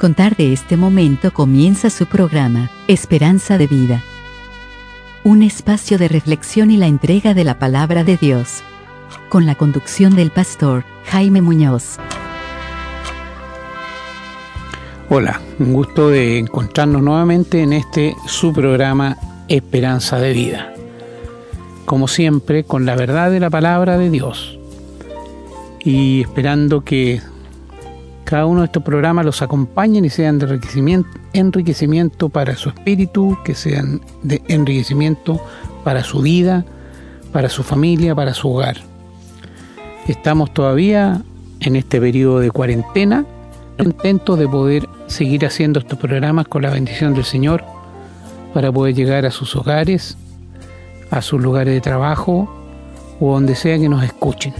contar de este momento comienza su programa, Esperanza de Vida. Un espacio de reflexión y la entrega de la palabra de Dios. Con la conducción del pastor Jaime Muñoz. Hola, un gusto de encontrarnos nuevamente en este su programa Esperanza de Vida. Como siempre, con la verdad de la palabra de Dios. Y esperando que cada uno de estos programas los acompañen y sean de enriquecimiento, para su espíritu, que sean de enriquecimiento para su vida, para su familia, para su hogar. Estamos todavía en este periodo de cuarentena, contentos de poder seguir haciendo estos programas con la bendición del Señor para poder llegar a sus hogares, a sus lugares de trabajo o donde sea que nos escuchen.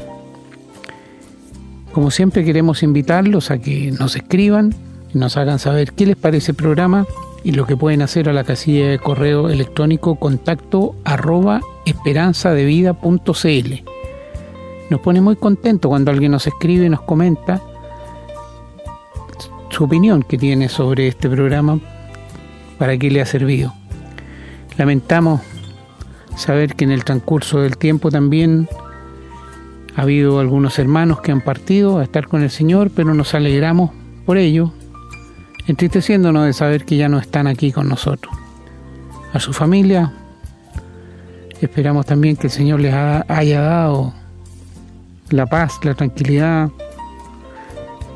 Como siempre queremos invitarlos a que nos escriban nos hagan saber qué les parece el programa y lo que pueden hacer a la casilla de correo electrónico contacto arroba esperanzadevida.cl. Nos pone muy contento cuando alguien nos escribe y nos comenta su opinión que tiene sobre este programa, para qué le ha servido. Lamentamos saber que en el transcurso del tiempo también ha habido algunos hermanos que han partido a estar con el Señor, pero nos alegramos por ello, entristeciéndonos de saber que ya no están aquí con nosotros. A su familia, esperamos también que el Señor les haya dado la paz, la tranquilidad,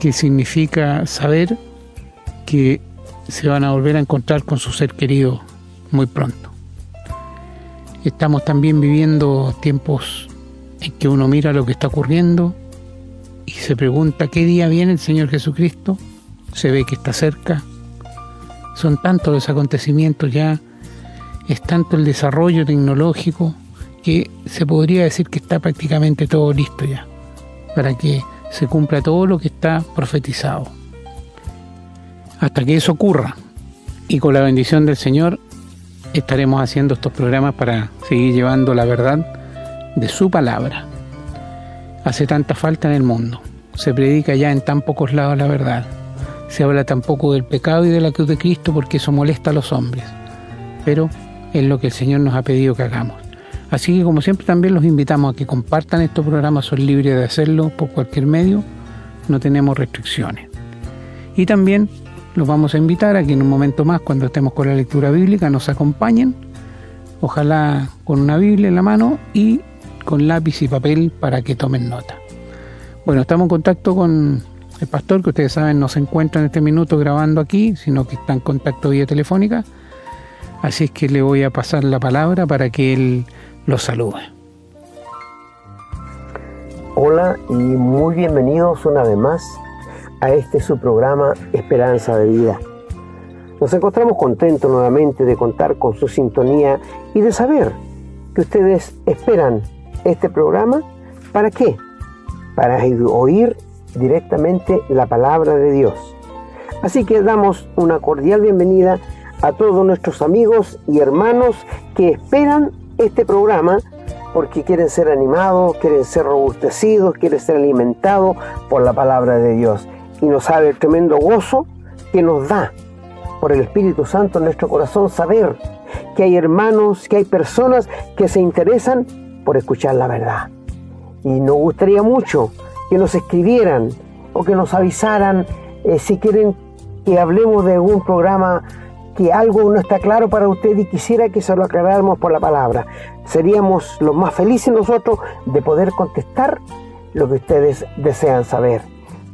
que significa saber que se van a volver a encontrar con su ser querido muy pronto. Estamos también viviendo tiempos en que uno mira lo que está ocurriendo y se pregunta qué día viene el Señor Jesucristo, se ve que está cerca, son tantos los acontecimientos ya, es tanto el desarrollo tecnológico que se podría decir que está prácticamente todo listo ya, para que se cumpla todo lo que está profetizado. Hasta que eso ocurra, y con la bendición del Señor, estaremos haciendo estos programas para seguir llevando la verdad de su palabra. Hace tanta falta en el mundo. Se predica ya en tan pocos lados la verdad. Se habla tan poco del pecado y de la cruz de Cristo porque eso molesta a los hombres. Pero es lo que el Señor nos ha pedido que hagamos. Así que como siempre también los invitamos a que compartan estos programas, son libres de hacerlo por cualquier medio, no tenemos restricciones. Y también los vamos a invitar a que en un momento más, cuando estemos con la lectura bíblica, nos acompañen, ojalá con una Biblia en la mano y con lápiz y papel para que tomen nota. Bueno, estamos en contacto con el pastor, que ustedes saben no se encuentra en este minuto grabando aquí, sino que está en contacto vía telefónica. Así es que le voy a pasar la palabra para que él los salude. Hola y muy bienvenidos una vez más a este su programa Esperanza de Vida. Nos encontramos contentos nuevamente de contar con su sintonía y de saber que ustedes esperan este programa. ¿Para qué? Para oír directamente la palabra de Dios. Así que damos una cordial bienvenida a todos nuestros amigos y hermanos que esperan este programa porque quieren ser animados, quieren ser robustecidos, quieren ser alimentados por la palabra de Dios. Y nos sabe el tremendo gozo que nos da por el Espíritu Santo en nuestro corazón saber que hay hermanos, que hay personas que se interesan por escuchar la verdad. Y nos gustaría mucho que nos escribieran o que nos avisaran eh, si quieren que hablemos de algún programa que algo no está claro para usted y quisiera que se lo aclaráramos por la palabra. Seríamos los más felices nosotros de poder contestar lo que ustedes desean saber.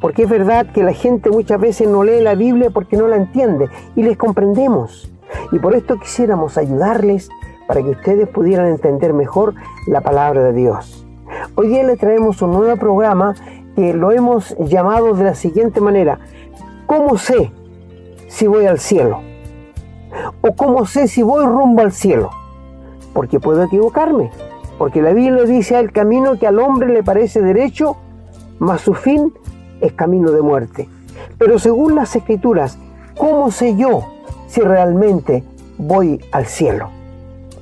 Porque es verdad que la gente muchas veces no lee la Biblia porque no la entiende y les comprendemos. Y por esto quisiéramos ayudarles para que ustedes pudieran entender mejor la palabra de Dios. Hoy día les traemos un nuevo programa que lo hemos llamado de la siguiente manera. ¿Cómo sé si voy al cielo? ¿O cómo sé si voy rumbo al cielo? Porque puedo equivocarme. Porque la Biblia dice el camino que al hombre le parece derecho, mas su fin es camino de muerte. Pero según las escrituras, ¿cómo sé yo si realmente voy al cielo?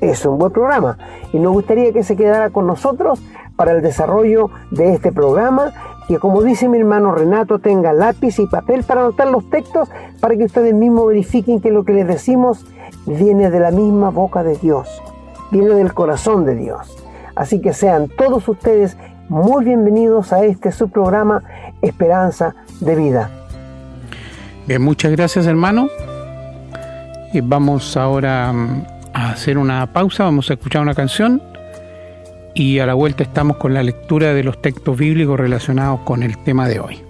Es un buen programa y nos gustaría que se quedara con nosotros para el desarrollo de este programa que como dice mi hermano Renato, tenga lápiz y papel para anotar los textos para que ustedes mismos verifiquen que lo que les decimos viene de la misma boca de Dios, viene del corazón de Dios. Así que sean todos ustedes muy bienvenidos a este su programa Esperanza de Vida. Bien, muchas gracias hermano. Y vamos ahora mm, a hacer una pausa, vamos a escuchar una canción y a la vuelta estamos con la lectura de los textos bíblicos relacionados con el tema de hoy.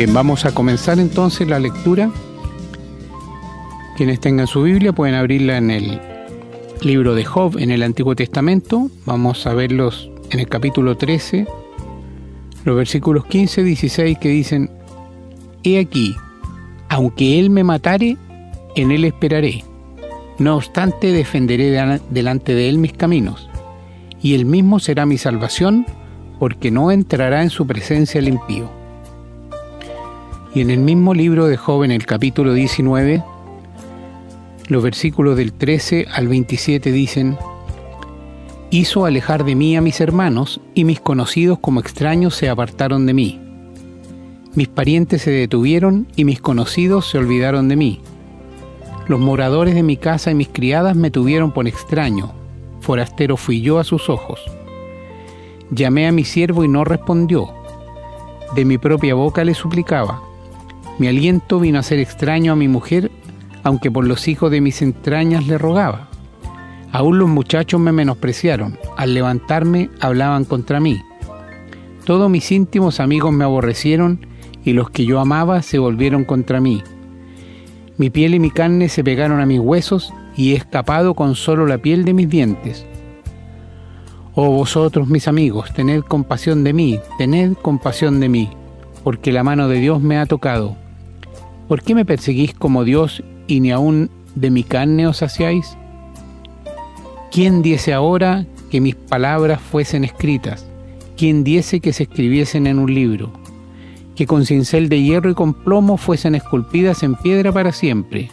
Bien, vamos a comenzar entonces la lectura. Quienes tengan su Biblia pueden abrirla en el libro de Job en el Antiguo Testamento. Vamos a verlos en el capítulo 13, los versículos 15 y 16 que dicen, He aquí, aunque él me matare, en él esperaré. No obstante, defenderé delante de él mis caminos, y él mismo será mi salvación, porque no entrará en su presencia el impío. Y en el mismo libro de Job, en el capítulo 19, los versículos del 13 al 27 dicen, Hizo alejar de mí a mis hermanos, y mis conocidos como extraños se apartaron de mí. Mis parientes se detuvieron, y mis conocidos se olvidaron de mí. Los moradores de mi casa y mis criadas me tuvieron por extraño, forastero fui yo a sus ojos. Llamé a mi siervo y no respondió. De mi propia boca le suplicaba mi aliento vino a ser extraño a mi mujer, aunque por los hijos de mis entrañas le rogaba. Aún los muchachos me menospreciaron, al levantarme hablaban contra mí. Todos mis íntimos amigos me aborrecieron y los que yo amaba se volvieron contra mí. Mi piel y mi carne se pegaron a mis huesos y he escapado con solo la piel de mis dientes. Oh vosotros mis amigos, tened compasión de mí, tened compasión de mí, porque la mano de Dios me ha tocado. ¿Por qué me perseguís como Dios y ni aun de mi carne os saciáis? ¿Quién diese ahora que mis palabras fuesen escritas? ¿Quién diese que se escribiesen en un libro? Que con cincel de hierro y con plomo fuesen esculpidas en piedra para siempre.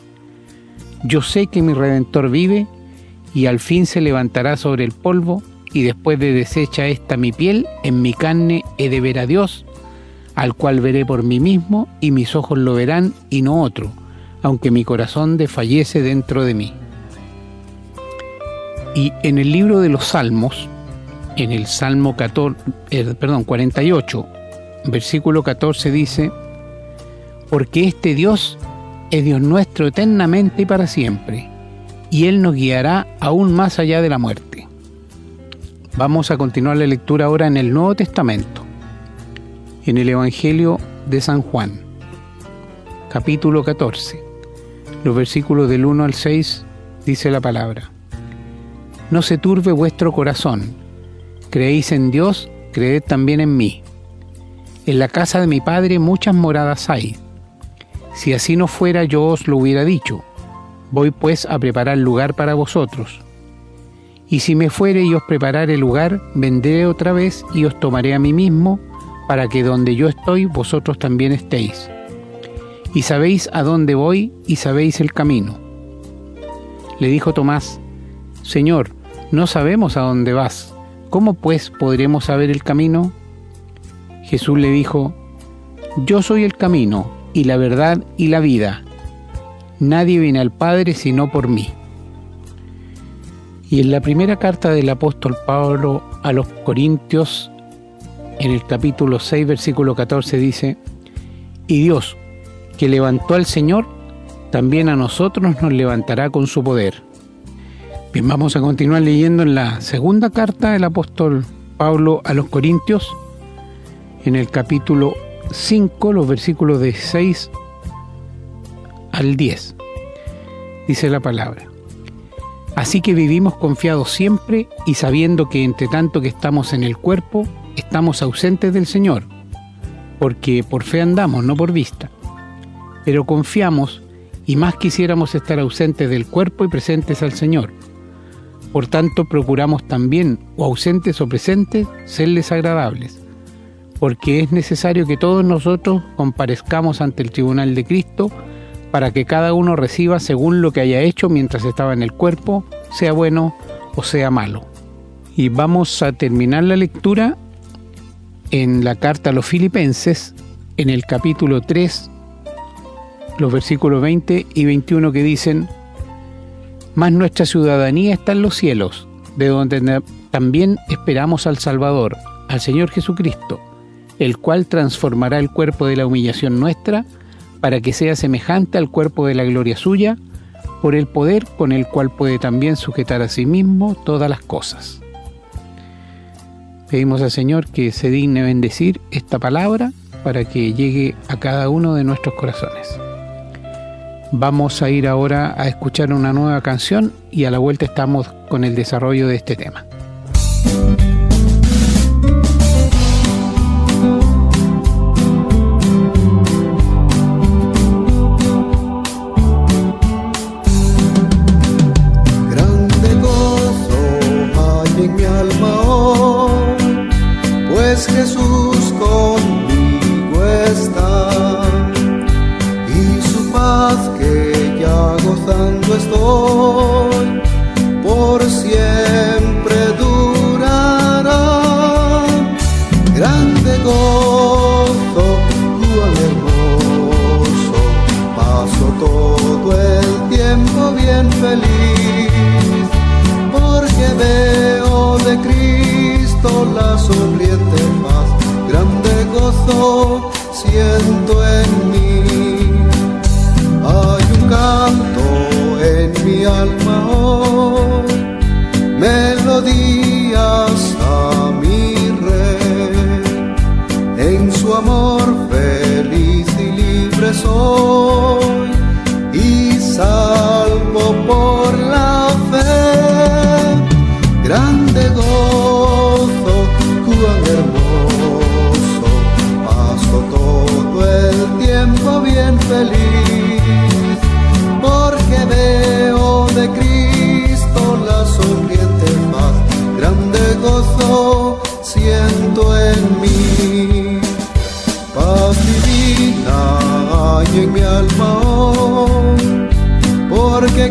Yo sé que mi Redentor vive y al fin se levantará sobre el polvo y después de deshecha esta mi piel, en mi carne he de ver a Dios, al cual veré por mí mismo y mis ojos lo verán y no otro, aunque mi corazón desfallece dentro de mí. Y en el libro de los Salmos, en el Salmo 14, eh, 48, versículo 14 dice, porque este Dios es Dios nuestro eternamente y para siempre, y Él nos guiará aún más allá de la muerte. Vamos a continuar la lectura ahora en el Nuevo Testamento, en el Evangelio de San Juan, capítulo 14, los versículos del 1 al 6, dice la palabra no se turbe vuestro corazón. Creéis en Dios, creed también en mí. En la casa de mi Padre muchas moradas hay. Si así no fuera yo os lo hubiera dicho. Voy pues a preparar lugar para vosotros. Y si me fuere y os preparare lugar, vendré otra vez y os tomaré a mí mismo, para que donde yo estoy vosotros también estéis. Y sabéis a dónde voy y sabéis el camino. Le dijo Tomás, Señor, no sabemos a dónde vas. ¿Cómo pues podremos saber el camino? Jesús le dijo, Yo soy el camino y la verdad y la vida. Nadie viene al Padre sino por mí. Y en la primera carta del apóstol Pablo a los Corintios, en el capítulo 6, versículo 14, dice, Y Dios, que levantó al Señor, también a nosotros nos levantará con su poder Bien, vamos a continuar leyendo en la segunda carta del apóstol Pablo a los Corintios, en el capítulo 5, los versículos de 6 al 10. Dice la palabra. Así que vivimos confiados siempre y sabiendo que entre tanto que estamos en el cuerpo, estamos ausentes del Señor, porque por fe andamos, no por vista. Pero confiamos y más quisiéramos estar ausentes del cuerpo y presentes al Señor por tanto, procuramos también, o ausentes o presentes, serles agradables, porque es necesario que todos nosotros comparezcamos ante el tribunal de Cristo para que cada uno reciba según lo que haya hecho mientras estaba en el cuerpo, sea bueno o sea malo. Y vamos a terminar la lectura en la carta a los filipenses, en el capítulo 3, los versículos 20 y 21 que dicen, mas nuestra ciudadanía está en los cielos, de donde también esperamos al Salvador, al Señor Jesucristo, el cual transformará el cuerpo de la humillación nuestra para que sea semejante al cuerpo de la gloria suya, por el poder con el cual puede también sujetar a sí mismo todas las cosas. Pedimos al Señor que se digne bendecir esta palabra para que llegue a cada uno de nuestros corazones. Vamos a ir ahora a escuchar una nueva canción y a la vuelta estamos con el desarrollo de este tema. Pues Jesús conmigo está que ya gozando estoy, por siempre durará. Grande gozo, cuán hermoso, paso todo el tiempo bien feliz, porque de La sonriente paz, grande gozo siento en mí. Canto en mi alma hoy, melodías a mi rey, en su amor feliz y libre soy,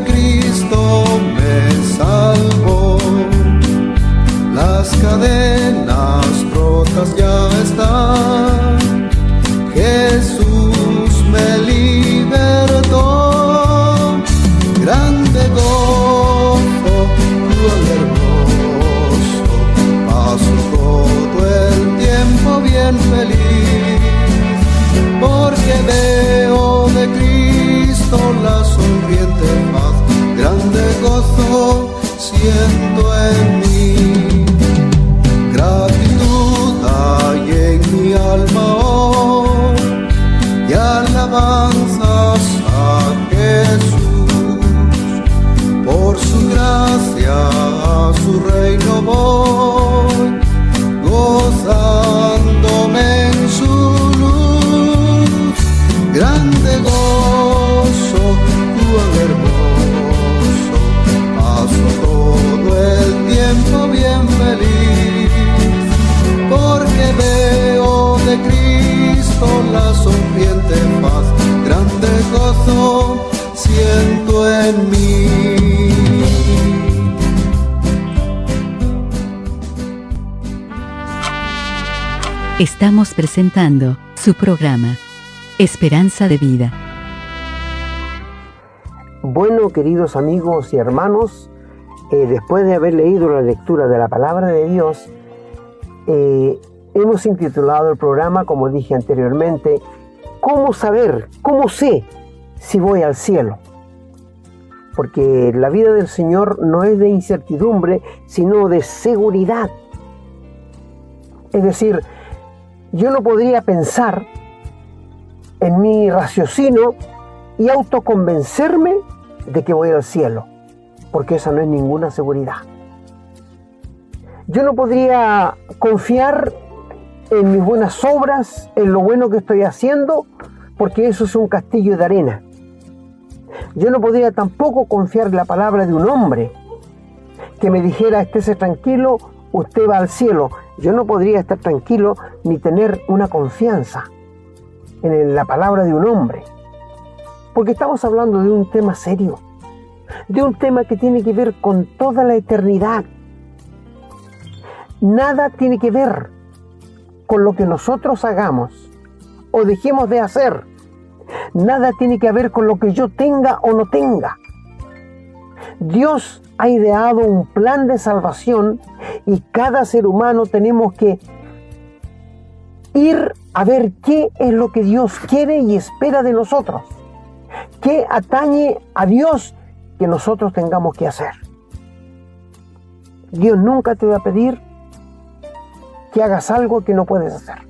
que Estamos presentando su programa, Esperanza de Vida. Bueno, queridos amigos y hermanos, eh, después de haber leído la lectura de la palabra de Dios, eh, hemos intitulado el programa, como dije anteriormente, ¿Cómo saber, cómo sé si voy al cielo? Porque la vida del Señor no es de incertidumbre, sino de seguridad. Es decir, yo no podría pensar en mi raciocinio y autoconvencerme de que voy al cielo, porque esa no es ninguna seguridad. Yo no podría confiar en mis buenas obras, en lo bueno que estoy haciendo, porque eso es un castillo de arena. Yo no podría tampoco confiar en la palabra de un hombre que me dijera, estése tranquilo, usted va al cielo. Yo no podría estar tranquilo ni tener una confianza en la palabra de un hombre. Porque estamos hablando de un tema serio, de un tema que tiene que ver con toda la eternidad. Nada tiene que ver con lo que nosotros hagamos o dejemos de hacer. Nada tiene que ver con lo que yo tenga o no tenga. Dios ha ideado un plan de salvación y cada ser humano tenemos que ir a ver qué es lo que Dios quiere y espera de nosotros. ¿Qué atañe a Dios que nosotros tengamos que hacer? Dios nunca te va a pedir que hagas algo que no puedes hacer.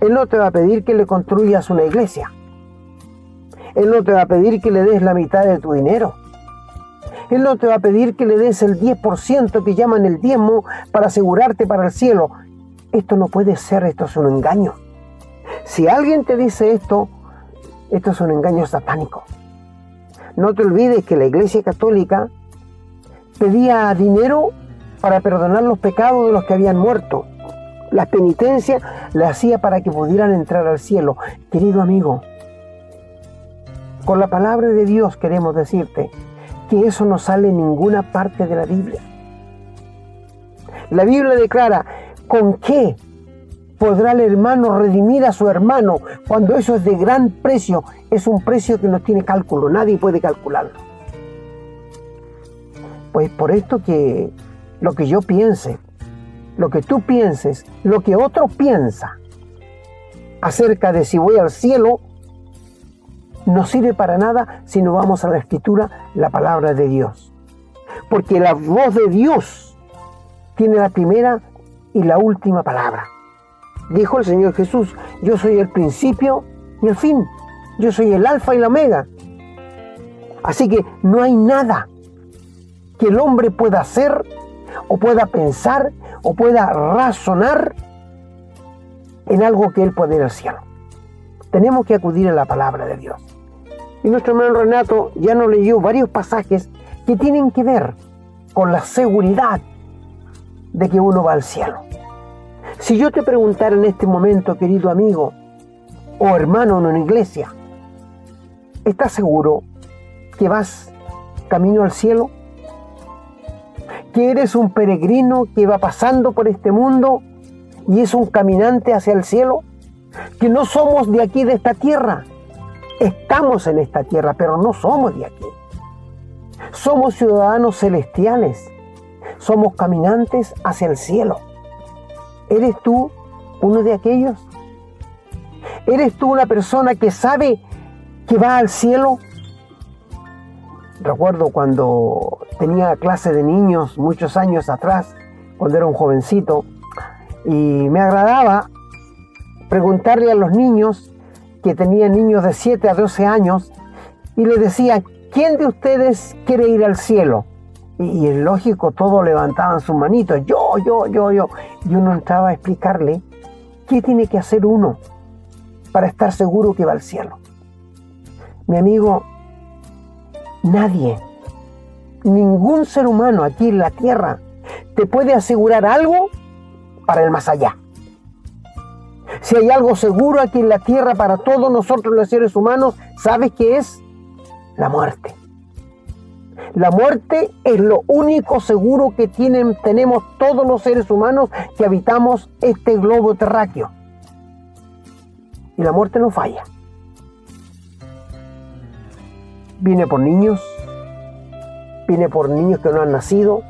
Él no te va a pedir que le construyas una iglesia. Él no te va a pedir que le des la mitad de tu dinero. Él no te va a pedir que le des el 10% que llaman el diezmo para asegurarte para el cielo. Esto no puede ser, esto es un engaño. Si alguien te dice esto, esto es un engaño satánico. No te olvides que la Iglesia Católica pedía dinero para perdonar los pecados de los que habían muerto. Las penitencias las hacía para que pudieran entrar al cielo. Querido amigo, con la palabra de Dios queremos decirte que eso no sale en ninguna parte de la Biblia. La Biblia declara, ¿con qué podrá el hermano redimir a su hermano cuando eso es de gran precio? Es un precio que no tiene cálculo, nadie puede calcularlo. Pues por esto que lo que yo piense, lo que tú pienses, lo que otro piensa acerca de si voy al cielo, no sirve para nada si no vamos a la escritura, la palabra de Dios. Porque la voz de Dios tiene la primera y la última palabra. Dijo el Señor Jesús, yo soy el principio y el fin. Yo soy el alfa y la omega. Así que no hay nada que el hombre pueda hacer o pueda pensar o pueda razonar en algo que él puede ir al cielo. Tenemos que acudir a la palabra de Dios. Y nuestro hermano Renato ya nos leyó varios pasajes que tienen que ver con la seguridad de que uno va al cielo. Si yo te preguntara en este momento, querido amigo o hermano en una iglesia, ¿estás seguro que vas camino al cielo? ¿Que eres un peregrino que va pasando por este mundo y es un caminante hacia el cielo? ¿Que no somos de aquí, de esta tierra? Estamos en esta tierra, pero no somos de aquí. Somos ciudadanos celestiales. Somos caminantes hacia el cielo. ¿Eres tú uno de aquellos? ¿Eres tú una persona que sabe que va al cielo? Recuerdo cuando tenía clase de niños muchos años atrás, cuando era un jovencito, y me agradaba preguntarle a los niños que tenían niños de 7 a 12 años y les decía, ¿quién de ustedes quiere ir al cielo? Y, es lógico, todos levantaban sus manitos, yo, yo, yo, yo. Y uno entraba a explicarle qué tiene que hacer uno para estar seguro que va al cielo. Mi amigo, nadie, ningún ser humano aquí en la tierra te puede asegurar algo para el más allá. Si hay algo seguro aquí en la tierra para todos nosotros los seres humanos, ¿sabes qué es? La muerte. La muerte es lo único seguro que tienen, tenemos todos los seres humanos que habitamos este globo terráqueo. Y la muerte no falla. Viene por niños, viene por niños que no han nacido,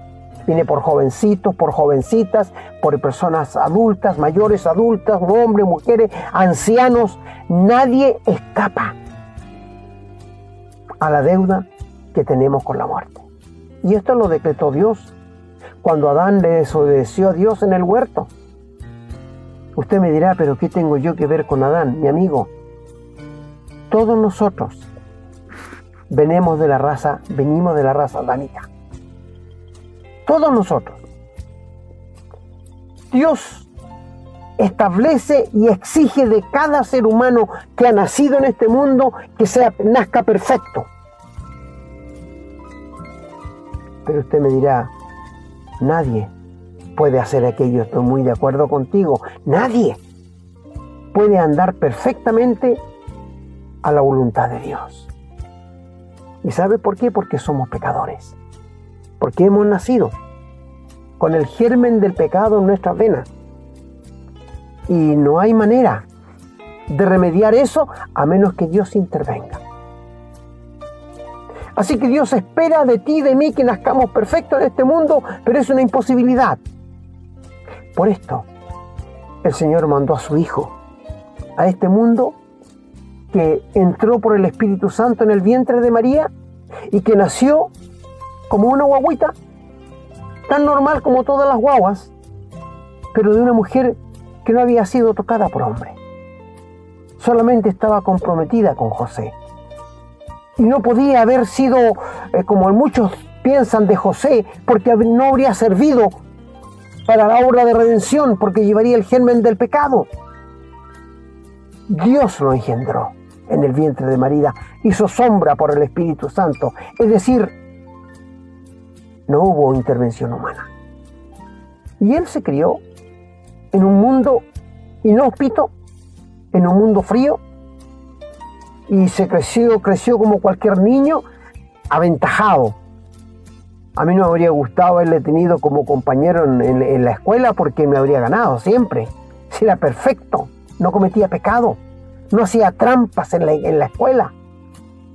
viene por jovencitos, por jovencitas, por personas adultas, mayores, adultas, hombres, mujeres, ancianos. Nadie escapa a la deuda que tenemos con la muerte. Y esto lo decretó Dios cuando Adán le desobedeció a Dios en el huerto. Usted me dirá, pero ¿qué tengo yo que ver con Adán, mi amigo? Todos nosotros venimos de la raza, venimos de la raza adánica. Todos nosotros. Dios establece y exige de cada ser humano que ha nacido en este mundo que sea nazca perfecto. Pero usted me dirá, nadie puede hacer aquello, estoy muy de acuerdo contigo, nadie puede andar perfectamente a la voluntad de Dios. ¿Y sabe por qué? Porque somos pecadores. Porque hemos nacido con el germen del pecado en nuestras venas. Y no hay manera de remediar eso a menos que Dios intervenga. Así que Dios espera de ti y de mí que nazcamos perfectos en este mundo, pero es una imposibilidad. Por esto, el Señor mandó a su Hijo a este mundo que entró por el Espíritu Santo en el vientre de María y que nació como una guaguita, tan normal como todas las guaguas, pero de una mujer que no había sido tocada por hombre. Solamente estaba comprometida con José y no podía haber sido, eh, como muchos piensan, de José, porque no habría servido para la obra de redención, porque llevaría el germen del pecado. Dios lo engendró en el vientre de María, hizo sombra por el Espíritu Santo, es decir, no hubo intervención humana. Y él se crió en un mundo inhóspito, en un mundo frío, y se creció, creció como cualquier niño, aventajado. A mí no me habría gustado haberle tenido como compañero en, la escuela porque me habría ganado siempre. Si era perfecto, no cometía pecado, no hacía trampas en la, en la escuela,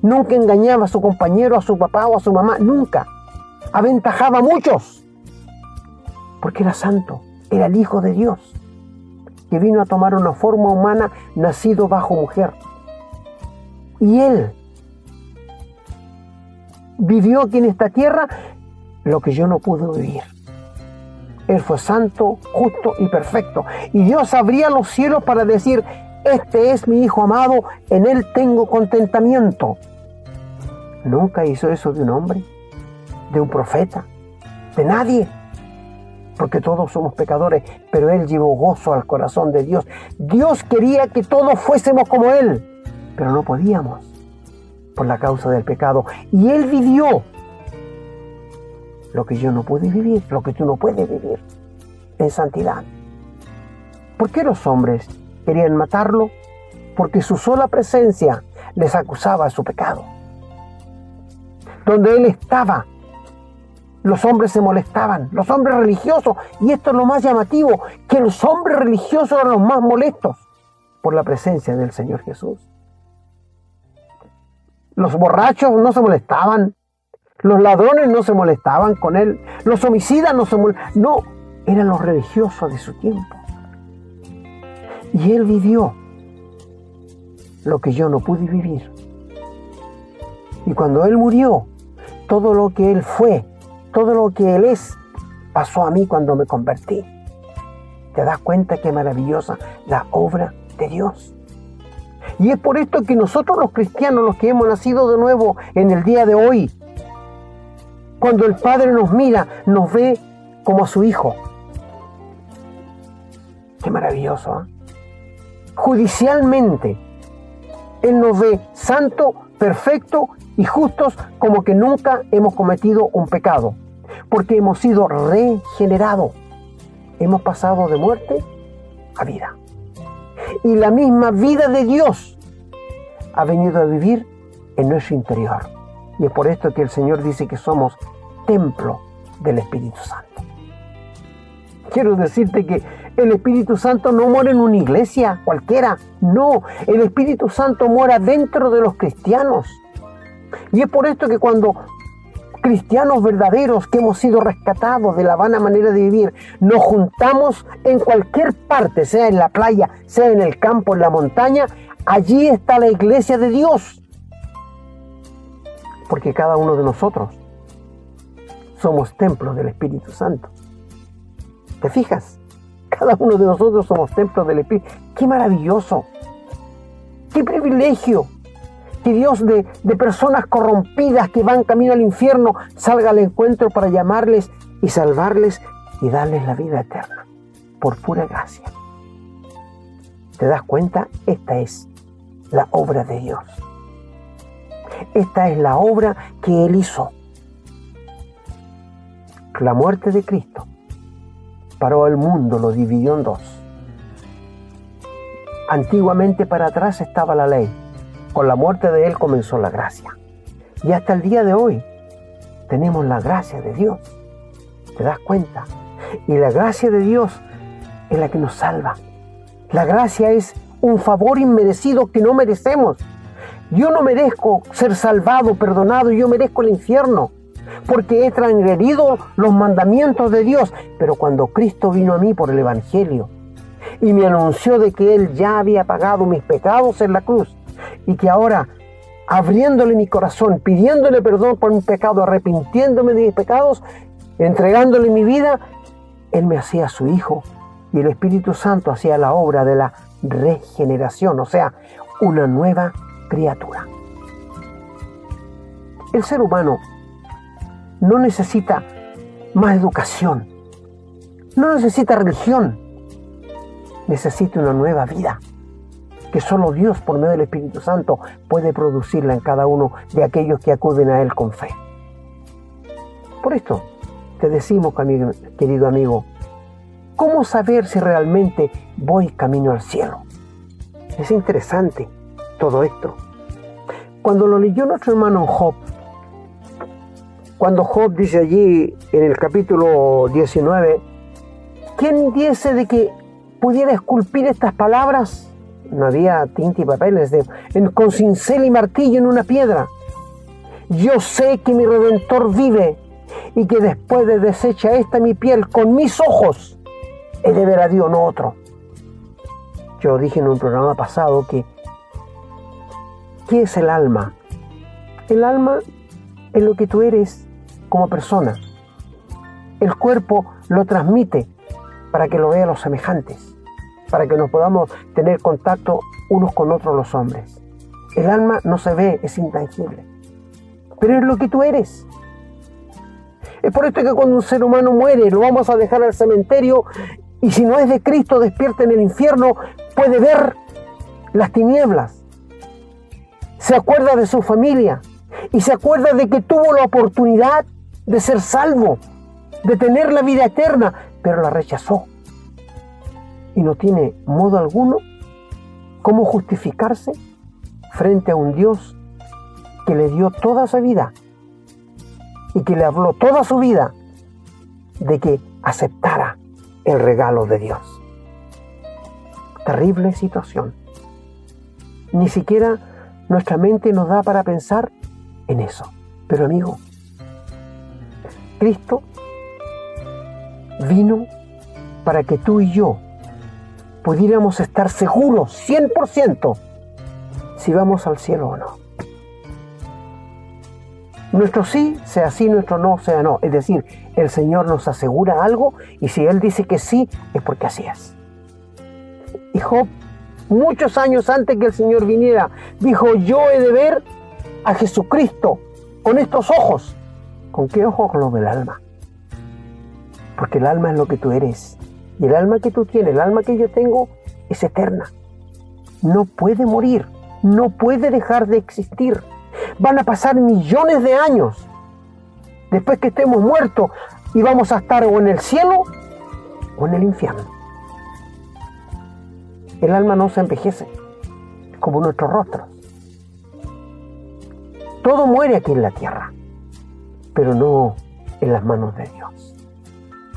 nunca engañaba a su compañero, a su papá o a su mamá, nunca. Aventajaba a muchos porque era santo, era el Hijo de Dios, que vino a tomar una forma humana nacido bajo mujer. Y Él vivió aquí en esta tierra lo que yo no pude vivir. Él fue santo, justo y perfecto. Y Dios abría los cielos para decir, este es mi Hijo amado, en Él tengo contentamiento. Nunca hizo eso de un hombre, de un profeta, de nadie. Porque todos somos pecadores, pero Él llevó gozo al corazón de Dios. Dios quería que todos fuésemos como Él pero no podíamos por la causa del pecado. Y Él vivió lo que yo no pude vivir, lo que tú no puedes vivir, en santidad. ¿Por qué los hombres querían matarlo? Porque su sola presencia les acusaba su pecado. donde él estaba, los hombres se molestaban, los hombres religiosos, y esto es lo más llamativo, que los hombres religiosos eran los más molestos por la presencia del Señor Jesús. Los borrachos no se molestaban, los ladrones no se molestaban con él, los homicidas no se molestaban, no, eran los religiosos de su tiempo. Y él vivió lo que yo no pude vivir. Y cuando él murió, todo lo que él fue, todo lo que él es, pasó a mí cuando me convertí. ¿Te das cuenta qué maravillosa la obra de Dios? Y es por esto que nosotros los cristianos, los que hemos nacido de nuevo en el día de hoy, cuando el Padre nos mira, nos ve como a su Hijo. Qué maravilloso. ¿eh? Judicialmente, Él nos ve santo, perfecto y justos como que nunca hemos cometido un pecado, porque hemos sido regenerados. Hemos pasado de muerte a vida. Y la misma vida de Dios ha venido a vivir en nuestro interior. Y es por esto que el Señor dice que somos templo del Espíritu Santo. Quiero decirte que el Espíritu Santo no mora en una iglesia cualquiera, no, el Espíritu Santo mora dentro de los cristianos. Y es por esto que cuando cristianos verdaderos que hemos sido rescatados de la vana manera de vivir, nos juntamos en cualquier parte, sea en la playa, sea en el campo, en la montaña, allí está la iglesia de Dios. Porque cada uno de nosotros somos templos del Espíritu Santo. ¿Te fijas? Cada uno de nosotros somos templos del Espíritu. ¡Qué maravilloso! ¡Qué privilegio! Que Dios de, personas corrompidas que van camino al infierno salga al encuentro para llamarles y salvarles y darles la vida eterna. Por pura gracia. ¿Te das cuenta? Esta es la obra de Dios. Esta es la obra que Él hizo. La muerte de Cristo paró el mundo, lo dividió en dos. Antiguamente para atrás estaba la ley. Con la muerte de Él comenzó la gracia. Y hasta el día de hoy tenemos la gracia de Dios. ¿Te das cuenta? Y la gracia de Dios es la que nos salva. La gracia es un favor inmerecido que no merecemos. Yo no merezco ser salvado, perdonado, yo merezco el infierno porque he transgredido los mandamientos de Dios. Pero cuando Cristo vino a mí por el Evangelio y me anunció de que Él ya había pagado mis pecados en la cruz y que ahora abriéndole mi corazón, pidiéndole perdón por mi pecado, arrepintiéndome de mis pecados, entregándole mi vida, Él me hacía su hijo y el Espíritu Santo hacía la obra de la regeneración, o sea, una nueva criatura. El ser humano no necesita más educación, no necesita religión, necesita una nueva vida que solo Dios por medio del Espíritu Santo puede producirla en cada uno de aquellos que acuden a Él con fe. Por esto te decimos, querido amigo, ¿cómo saber si realmente voy camino al cielo? Es interesante todo esto. Cuando lo leyó nuestro hermano Job, cuando Job dice allí en el capítulo 19, ¿quién dice de que pudiera esculpir estas palabras? No había tinta y papeles, de, con cincel y martillo en una piedra. Yo sé que mi redentor vive y que después de deshecha esta mi piel con mis ojos, he de ver a Dios, no otro. Yo dije en un programa pasado que, ¿qué es el alma? El alma es lo que tú eres como persona. El cuerpo lo transmite para que lo vean los semejantes, para que nos podamos tener contacto unos con otros los hombres. El alma no se ve, es intangible, pero es lo que tú eres. Es por esto que cuando un ser humano muere, lo vamos a dejar al cementerio y si no es de Cristo despierta en el infierno, puede ver las tinieblas. Se acuerda de su familia y se acuerda de que tuvo la oportunidad de ser salvo, de tener la vida eterna, pero la rechazó. Y no tiene modo alguno cómo justificarse frente a un Dios que le dio toda su vida y que le habló toda su vida de que aceptara el regalo de Dios. Terrible situación. Ni siquiera nuestra mente nos da para pensar en eso. Pero amigo, Cristo vino para que tú y yo pudiéramos estar seguros 100% si vamos al cielo o no. Nuestro sí sea sí, nuestro no sea no. Es decir, el Señor nos asegura algo y si Él dice que sí, es porque así es. Y Job, muchos años antes que el Señor viniera, dijo, yo he de ver a Jesucristo con estos ojos. ¿Con qué ojos? Con los del alma. Porque el alma es lo que tú eres. Y el alma que tú tienes, el alma que yo tengo, es eterna. No puede morir, no puede dejar de existir. Van a pasar millones de años después que estemos muertos y vamos a estar o en el cielo o en el infierno. El alma no se envejece como nuestros rostros. Todo muere aquí en la tierra, pero no en las manos de Dios.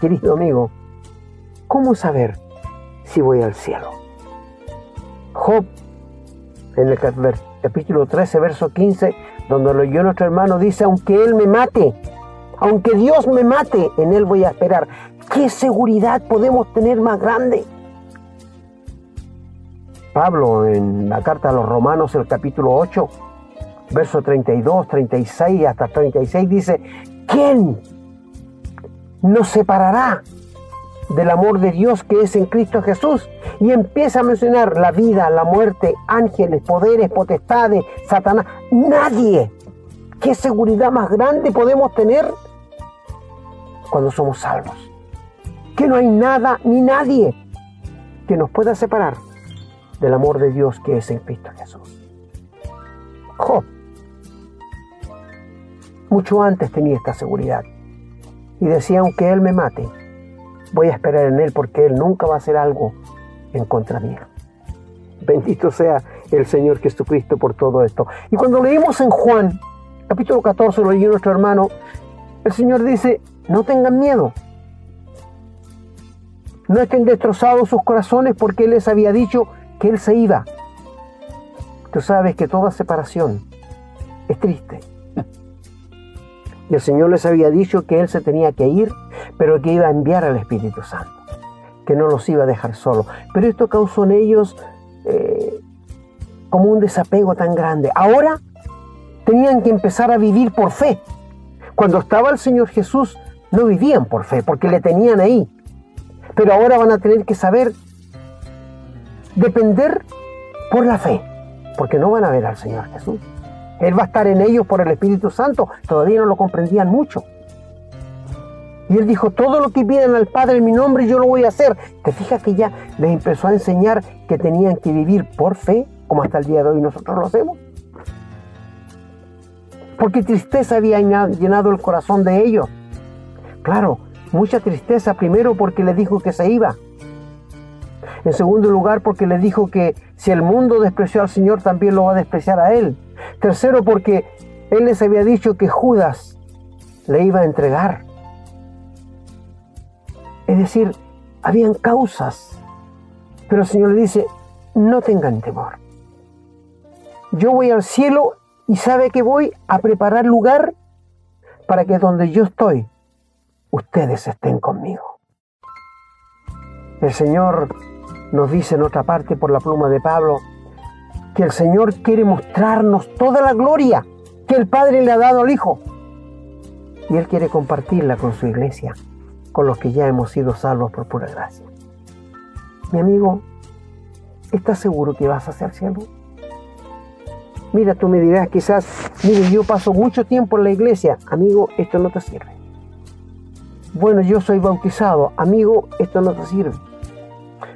Querido amigo, ¿cómo saber si voy al cielo? Job, en el capítulo 13, verso 15, donde lo oyó nuestro hermano, dice, aunque Él me mate, aunque Dios me mate, en Él voy a esperar. ¿Qué seguridad podemos tener más grande? Pablo en la carta a los Romanos, el capítulo 8, verso 32, 36 hasta 36 dice, ¿quién nos separará del amor de Dios que es en Cristo Jesús? Y empieza a mencionar la vida, la muerte, ángeles, poderes, potestades, Satanás. Nadie. ¿Qué seguridad más grande podemos tener cuando somos salvos? Que no hay nada ni nadie que nos pueda separar del amor de Dios que es en Cristo Jesús. Job mucho antes tenía esta seguridad. Y decía, aunque Él me mate, voy a esperar en Él porque Él nunca va a hacer algo en contra mía. Bendito sea el Señor Jesucristo por todo esto. Y cuando leímos en Juan, capítulo 14, lo leyó nuestro hermano, el Señor dice, no tengan miedo. No estén destrozados sus corazones porque Él les había dicho que Él se iba. Tú sabes que toda separación es triste. Y el Señor les había dicho que Él se tenía que ir, pero que iba a enviar al Espíritu Santo, que no los iba a dejar solos. Pero esto causó en ellos eh, como un desapego tan grande. Ahora tenían que empezar a vivir por fe. Cuando estaba el Señor Jesús, no vivían por fe, porque le tenían ahí. Pero ahora van a tener que saber depender por la fe, porque no van a ver al Señor Jesús. Él va a estar en ellos por el Espíritu Santo. Todavía no lo comprendían mucho. Y él dijo, todo lo que piden al Padre en mi nombre yo lo voy a hacer. ¿Te fijas que ya les empezó a enseñar que tenían que vivir por fe, como hasta el día de hoy nosotros lo hacemos? Porque tristeza había llenado el corazón de ellos. Claro, mucha tristeza primero porque le dijo que se iba. En segundo lugar porque le dijo que si el mundo despreció al Señor también lo va a despreciar a él. Tercero, porque Él les había dicho que Judas le iba a entregar. Es decir, habían causas. Pero el Señor le dice, no tengan temor. Yo voy al cielo y sabe que voy a preparar lugar para que donde yo estoy, ustedes estén conmigo. El Señor nos dice en otra parte por la pluma de Pablo, que el Señor quiere mostrarnos toda la gloria que el Padre le ha dado al Hijo. Y Él quiere compartirla con su iglesia, con los que ya hemos sido salvos por pura gracia. Mi amigo, ¿estás seguro que vas hacia el cielo? Mira, tú me dirás quizás, mire, yo paso mucho tiempo en la iglesia. Amigo, esto no te sirve. Bueno, yo soy bautizado. Amigo, esto no te sirve.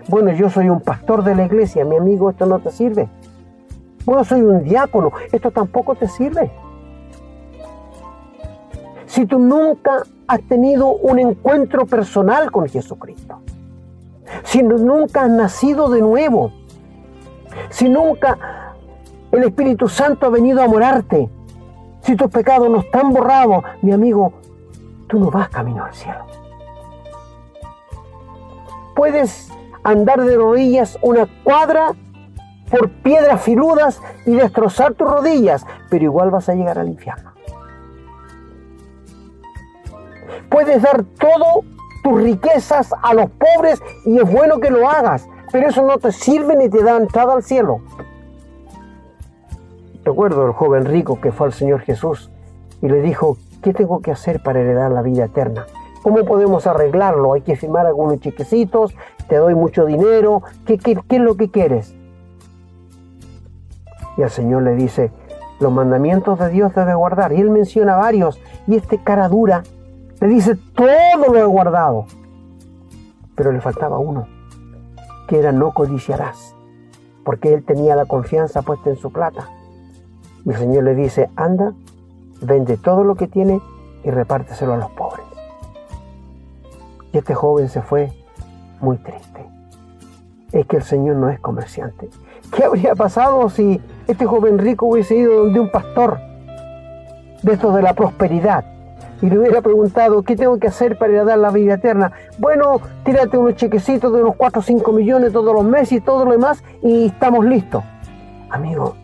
Bueno, yo soy un pastor de la iglesia. Mi amigo, esto no te sirve. Bueno, soy un diácono, esto tampoco te sirve. Si tú nunca has tenido un encuentro personal con Jesucristo, si nunca has nacido de nuevo, si nunca el Espíritu Santo ha venido a morarte, si tus pecados no están borrados, mi amigo, tú no vas camino al cielo. Puedes andar de rodillas una cuadra por piedras filudas y destrozar tus rodillas, pero igual vas a llegar al infierno. Puedes dar todo tus riquezas a los pobres y es bueno que lo hagas, pero eso no te sirve ni te da entrada al cielo. Recuerdo el joven rico que fue al Señor Jesús y le dijo, ¿qué tengo que hacer para heredar la vida eterna? ¿Cómo podemos arreglarlo? Hay que firmar algunos chequecitos, te doy mucho dinero, ¿qué, qué, qué es lo que quieres? Y el Señor le dice, los mandamientos de Dios debe guardar. Y él menciona varios. Y este cara dura le dice, todo lo he guardado. Pero le faltaba uno, que era no codiciarás. Porque él tenía la confianza puesta en su plata. Y el Señor le dice, anda, vende todo lo que tiene y repárteselo a los pobres. Y este joven se fue muy triste. Es que el Señor no es comerciante. ¿Qué habría pasado si este joven rico hubiese ido donde un pastor de estos de la prosperidad y le hubiera preguntado qué tengo que hacer para ir a dar la vida eterna? Bueno, tírate unos chequecitos de unos 4 o 5 millones todos los meses y todo lo demás y estamos listos. Amigo,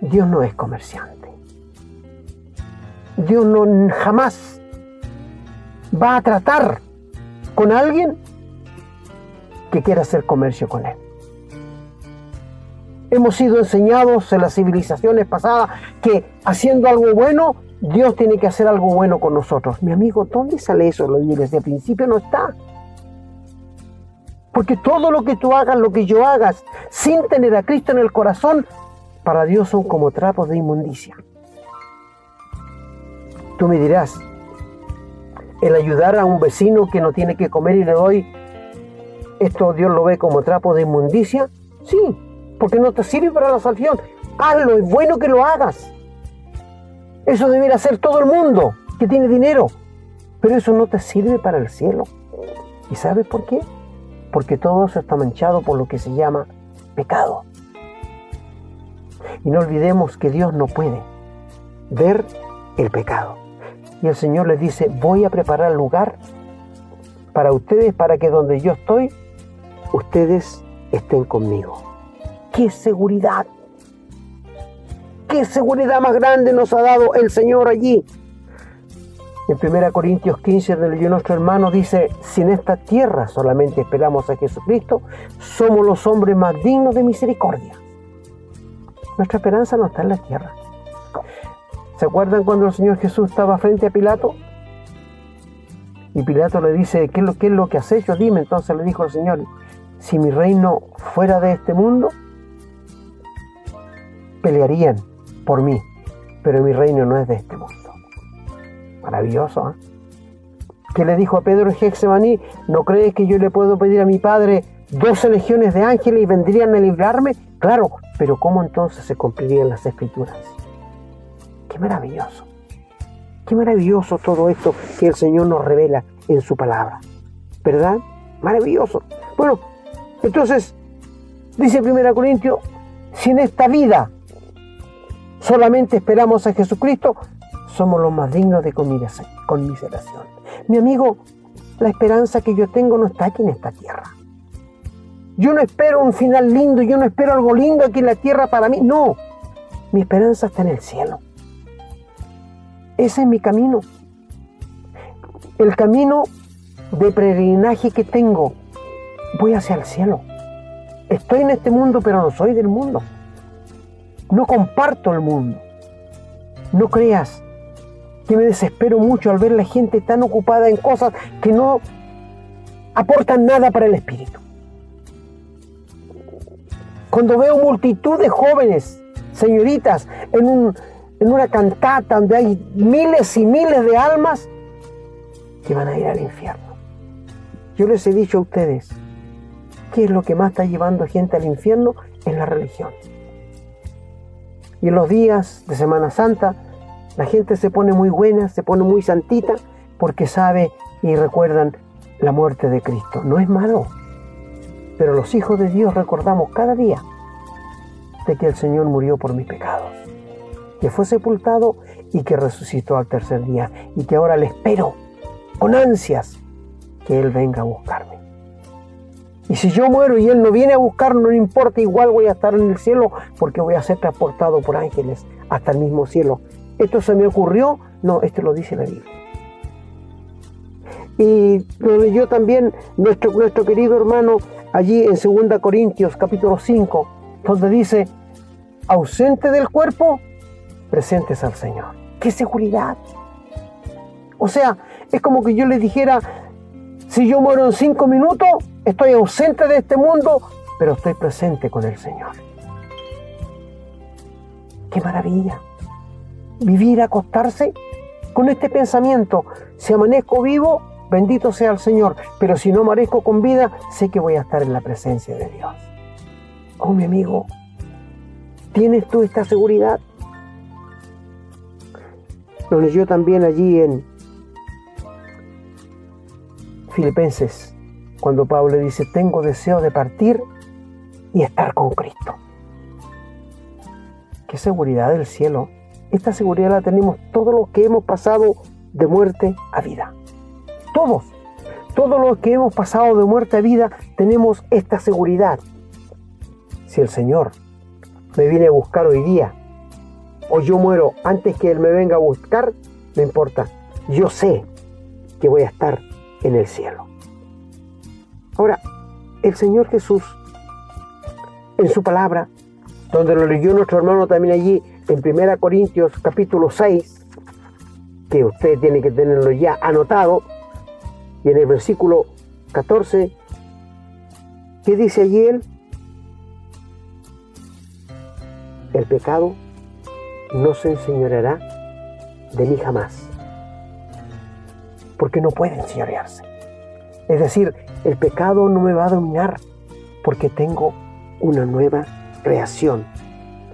Dios no es comerciante. Dios no jamás va a tratar con alguien que quiera hacer comercio con él. Hemos sido enseñados en las civilizaciones pasadas que haciendo algo bueno, Dios tiene que hacer algo bueno con nosotros. Mi amigo, ¿dónde sale eso? Lo desde el principio no está. Porque todo lo que tú hagas, lo que yo hagas, sin tener a Cristo en el corazón, para Dios son como trapos de inmundicia. Tú me dirás, el ayudar a un vecino que no tiene que comer y le doy, esto Dios lo ve como trapo de inmundicia. Sí, porque no te sirve para la salvación. Hazlo, es bueno que lo hagas. Eso debería hacer todo el mundo que tiene dinero, pero eso no te sirve para el cielo. ¿Y sabes por qué? Porque todo eso está manchado por lo que se llama pecado. Y no olvidemos que Dios no puede ver el pecado. Y el Señor les dice, voy a preparar lugar para ustedes, para que donde yo estoy, ustedes estén conmigo. ¡Qué seguridad! ¿Qué seguridad más grande nos ha dado el Señor allí? En 1 Corintios 15 del nuestro hermano dice, si en esta tierra solamente esperamos a Jesucristo, somos los hombres más dignos de misericordia. Nuestra esperanza no está en la tierra. ¿Se acuerdan cuando el Señor Jesús estaba frente a Pilato? Y Pilato le dice, ¿qué es lo, que has hecho? Dime. Entonces le dijo el Señor, si mi reino fuera de este mundo, pelearían por mí, pero mi reino no es de este mundo. Maravilloso, ¿eh? ¿Qué le dijo a Pedro en Hexemaní? ¿No crees que yo le puedo pedir a mi Padre doce legiones de ángeles y vendrían a librarme? Claro, pero ¿cómo entonces se cumplirían las escrituras? Qué maravilloso. Qué maravilloso todo esto que el Señor nos revela en su palabra. ¿Verdad? Maravilloso. Bueno, entonces, dice 1 Corintios, si en esta vida solamente esperamos a Jesucristo, somos los más dignos de conmiseración. Mi amigo, la esperanza que yo tengo no está aquí en esta tierra. Yo no espero un final lindo, yo no espero algo lindo aquí en la tierra para mí. No, mi esperanza está en el cielo. Ese es mi camino. El camino de peregrinaje que tengo, voy hacia el cielo. Estoy en este mundo, pero no soy del mundo. No comparto el mundo. No creas que me desespero mucho al ver la gente tan ocupada en cosas que no aportan nada para el espíritu. Cuando veo multitud de jóvenes, señoritas, en, en una cantata donde hay miles y miles de almas que van a ir al infierno. Yo les he dicho a ustedes, ¿qué es lo que más está llevando gente al infierno? Es la religión. Y en los días de Semana Santa, la gente se pone muy buena, se pone muy santita, porque sabe y recuerdan la muerte de Cristo. No es malo, pero los hijos de Dios recordamos cada día de que el Señor murió por mis pecados. que fue sepultado y que resucitó al tercer día y que ahora le espero con ansias que Él venga a buscarme. Y si yo muero y Él no viene a buscar, no importa, igual voy a estar en el cielo porque voy a ser transportado por ángeles hasta el mismo cielo. ¿Esto se me ocurrió? No, esto lo dice la Biblia. Y lo leyó también nuestro, nuestro querido hermano allí en 2 Corintios capítulo 5, donde dice, ausente del cuerpo, presentes al Señor. ¡Qué seguridad! O sea, es como que yo le dijera, si yo muero en cinco minutos, estoy ausente de este mundo, pero estoy presente con el Señor. ¡Qué maravilla! Vivir, acostarse con este pensamiento. Si amanezco vivo, bendito sea el Señor, pero si no amanezco con vida, sé que voy a estar en la presencia de Dios. Oh, mi amigo, ¿tienes tú esta seguridad? Lo leyó también allí en Filipenses, cuando Pablo dice, tengo deseo de partir y estar con Cristo. Qué seguridad del cielo. Esta seguridad la tenemos todos los que hemos pasado de muerte a vida. Todos. Todos los que hemos pasado de muerte a vida tenemos esta seguridad. Si el Señor me viene a buscar hoy día, o yo muero antes que Él me venga a buscar, no importa. Yo sé que voy a estar en el cielo. Ahora, el Señor Jesús, en su palabra, donde lo leyó nuestro hermano también allí, en 1 Corintios capítulo 6, que usted tiene que tenerlo ya anotado, y en el versículo 14, ¿qué dice allí él? El pecado no se enseñoreará de mí jamás porque no puede enseñorearse. Es decir, el pecado no me va a dominar porque tengo una nueva creación.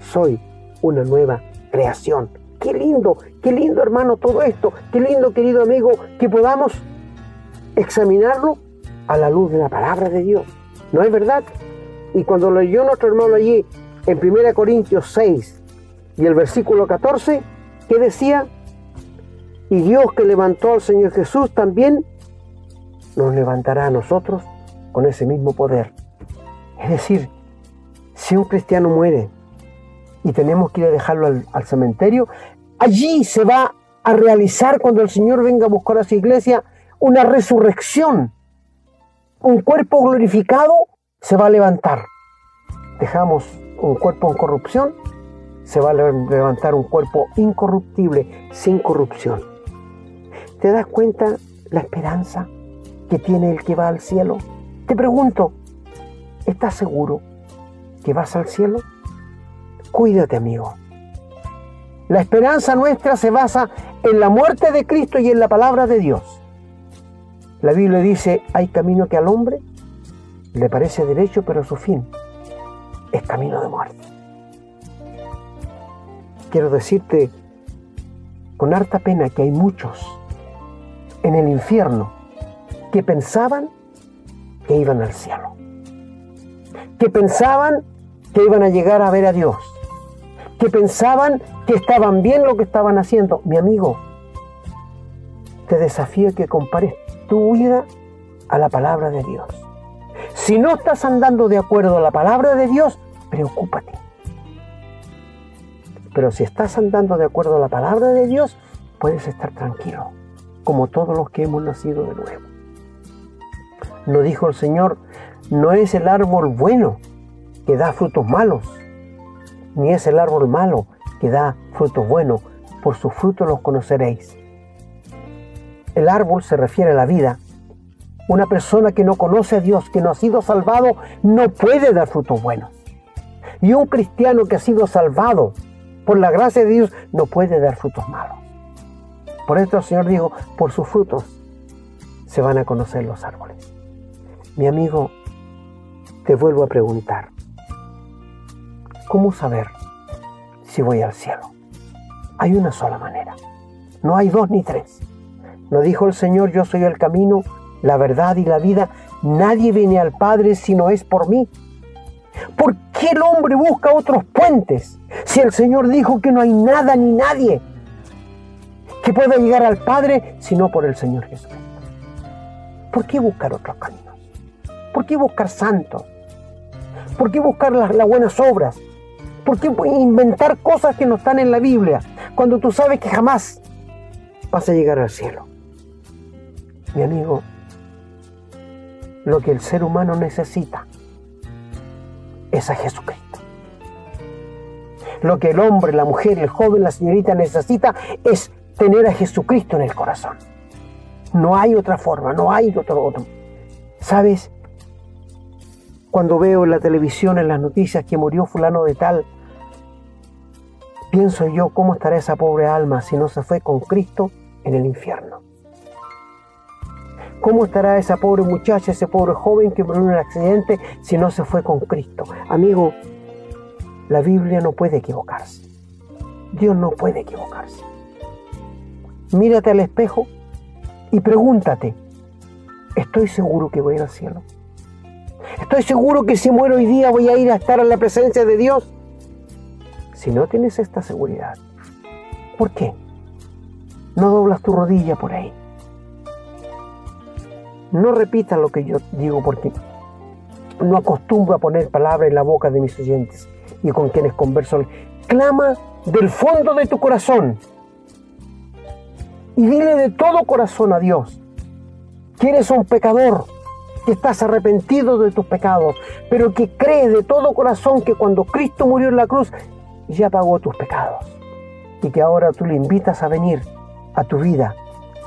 Soy una nueva creación. Qué lindo, qué lindo hermano todo esto. Qué lindo querido amigo que podamos examinarlo a la luz de la palabra de Dios. ¿No es verdad? Y cuando leyó nuestro hermano allí en 1 Corintios 6 y el versículo 14, ¿qué decía? Y Dios que levantó al Señor Jesús también nos levantará a nosotros con ese mismo poder. Es decir, si un cristiano muere y tenemos que ir a dejarlo al, cementerio, allí se va a realizar cuando el Señor venga a buscar a su iglesia una resurrección. Un cuerpo glorificado se va a levantar. Dejamos un cuerpo en corrupción, se va a levantar un cuerpo incorruptible, sin corrupción. ¿Te das cuenta la esperanza que tiene el que va al cielo? Te pregunto, ¿estás seguro que vas al cielo? Cuídate, amigo. La esperanza nuestra se basa en la muerte de Cristo y en la palabra de Dios. La Biblia dice, hay camino que al hombre le parece derecho, pero su fin es camino de muerte. Quiero decirte con harta pena que hay muchos en el infierno que pensaban que iban al cielo, que pensaban que iban a llegar a ver a Dios, que pensaban que estaban bien lo que estaban haciendo. Mi amigo, te desafío que compares tu vida a la palabra de Dios. Si no estás andando de acuerdo a la palabra de Dios, preocúpate. Pero si estás andando de acuerdo a la palabra de Dios, puedes estar tranquilo como todos los que hemos nacido de nuevo. Nos dijo el Señor, no es el árbol bueno que da frutos malos, ni es el árbol malo que da frutos buenos, por sus frutos los conoceréis. El árbol se refiere a la vida. Una persona que no conoce a Dios, que no ha sido salvado, no puede dar frutos buenos. Y un cristiano que ha sido salvado por la gracia de Dios no puede dar frutos malos. Por esto el Señor dijo, por sus frutos se van a conocer los árboles. Mi amigo, te vuelvo a preguntar, ¿cómo saber si voy al cielo? Hay una sola manera, no hay dos ni tres. No dijo el Señor, yo soy el camino, la verdad y la vida, nadie viene al Padre si no es por mí. ¿Por qué el hombre busca otros puentes? Si el Señor dijo que no hay nada ni nadie que pueda llegar al Padre sino por el Señor Jesucristo. ¿Por qué buscar otros caminos? ¿Por qué buscar santos? ¿Por qué buscar las, las buenas obras? ¿Por qué inventar cosas que no están en la Biblia cuando tú sabes que jamás vas a llegar al cielo? Mi amigo, lo que el ser humano necesita es a Jesucristo. Lo que el hombre, la mujer, el joven, la señorita necesita es tener a Jesucristo en el corazón. No hay otra forma, no hay otro otro. ¿Sabes? Cuando veo en la televisión, en las noticias, que murió fulano de tal, pienso yo cómo estará esa pobre alma si no se fue con Cristo en el infierno. ¿Cómo estará esa pobre muchacha, ese pobre joven que murió en un accidente si no se fue con Cristo? Amigo, la Biblia no puede equivocarse. Dios no puede equivocarse. Mírate al espejo y pregúntate, ¿estoy seguro que voy a ir al cielo? ¿Estoy seguro que si muero hoy día voy a ir a estar en la presencia de Dios? Si no tienes esta seguridad, ¿por qué? No doblas tu rodilla por ahí. No repitas lo que yo digo porque no acostumbro a poner palabras en la boca de mis oyentes y con quienes converso. Clama del fondo de tu corazón y dile de todo corazón a Dios que eres un pecador, que estás arrepentido de tus pecados, pero que crees de todo corazón que cuando Cristo murió en la cruz ya pagó tus pecados y que ahora tú le invitas a venir a tu vida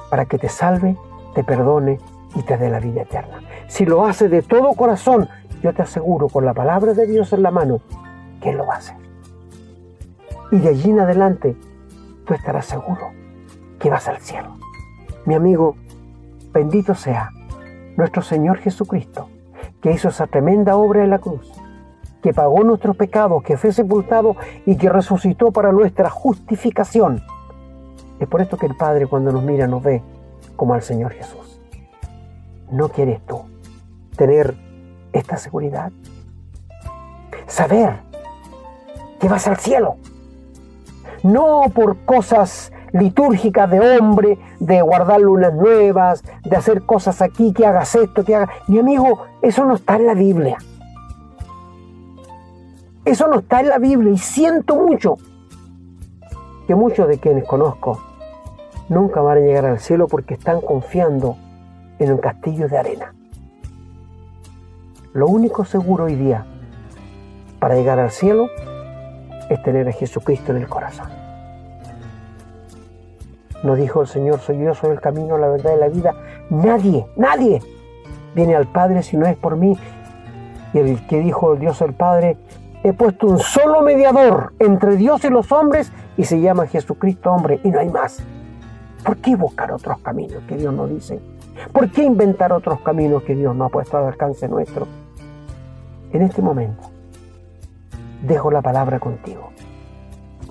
para que te salve, te perdone y te dé la vida eterna. Si lo hace de todo corazón, yo te aseguro con la palabra de Dios en la mano que Él lo va a hacer. Y de allí en adelante tú estarás seguro que vas al cielo. Mi amigo, bendito sea nuestro Señor Jesucristo, que hizo esa tremenda obra en la cruz, que pagó nuestros pecados, que fue sepultado y que resucitó para nuestra justificación. Es por esto que el Padre cuando nos mira nos ve como al Señor Jesús. ¿No quieres tú tener esta seguridad? Saber que vas al cielo. No por cosas litúrgicas de hombre, de guardar lunas nuevas, de hacer cosas aquí, que hagas esto, que hagas... Mi amigo, eso no está en la Biblia. Eso no está en la Biblia y siento mucho que muchos de quienes conozco nunca van a llegar al cielo porque están confiando en un castillo de arena. Lo único seguro hoy día para llegar al cielo es tener a Jesucristo en el corazón. No dijo el Señor, soy yo, soy el camino, la verdad y la vida. Nadie, nadie viene al Padre si no es por mí. Y el que dijo Dios el Padre, he puesto un solo mediador entre Dios y los hombres y se llama Jesucristo hombre y no hay más. ¿Por qué buscar otros caminos que Dios no dice? ¿Por qué inventar otros caminos que Dios no ha puesto al alcance nuestro? En este momento, dejo la palabra contigo.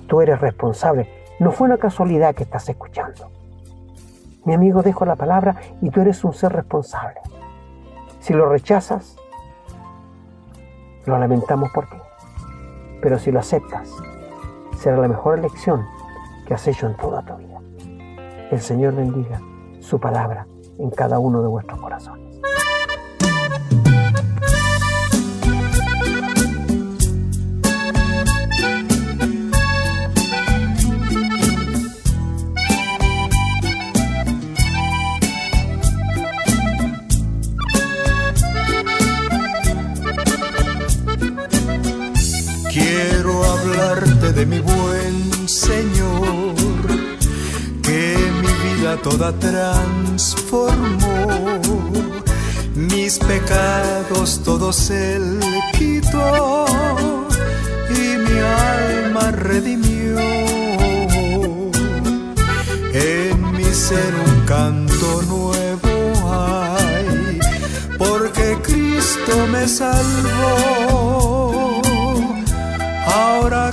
Tú eres responsable. No fue una casualidad que estás escuchando. Mi amigo, dejo la palabra y tú eres un ser responsable. Si lo rechazas, lo lamentamos por ti. Pero si lo aceptas, será la mejor elección que has hecho en toda tu vida. El Señor bendiga su palabra en cada uno de vuestros corazones. De mi buen Señor toda transformó. Mis pecados todos él quitó y mi alma redimió. En mi ser un canto nuevo hay, porque Cristo me salvó. Ahora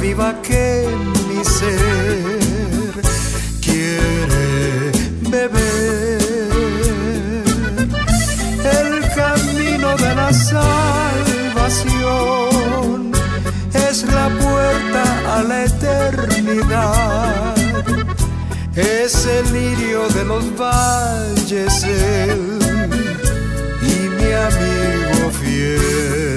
viva que mi ser quiere beber. El camino de la salvación es la puerta a la eternidad es el lirio de los valles él y mi amigo fiel.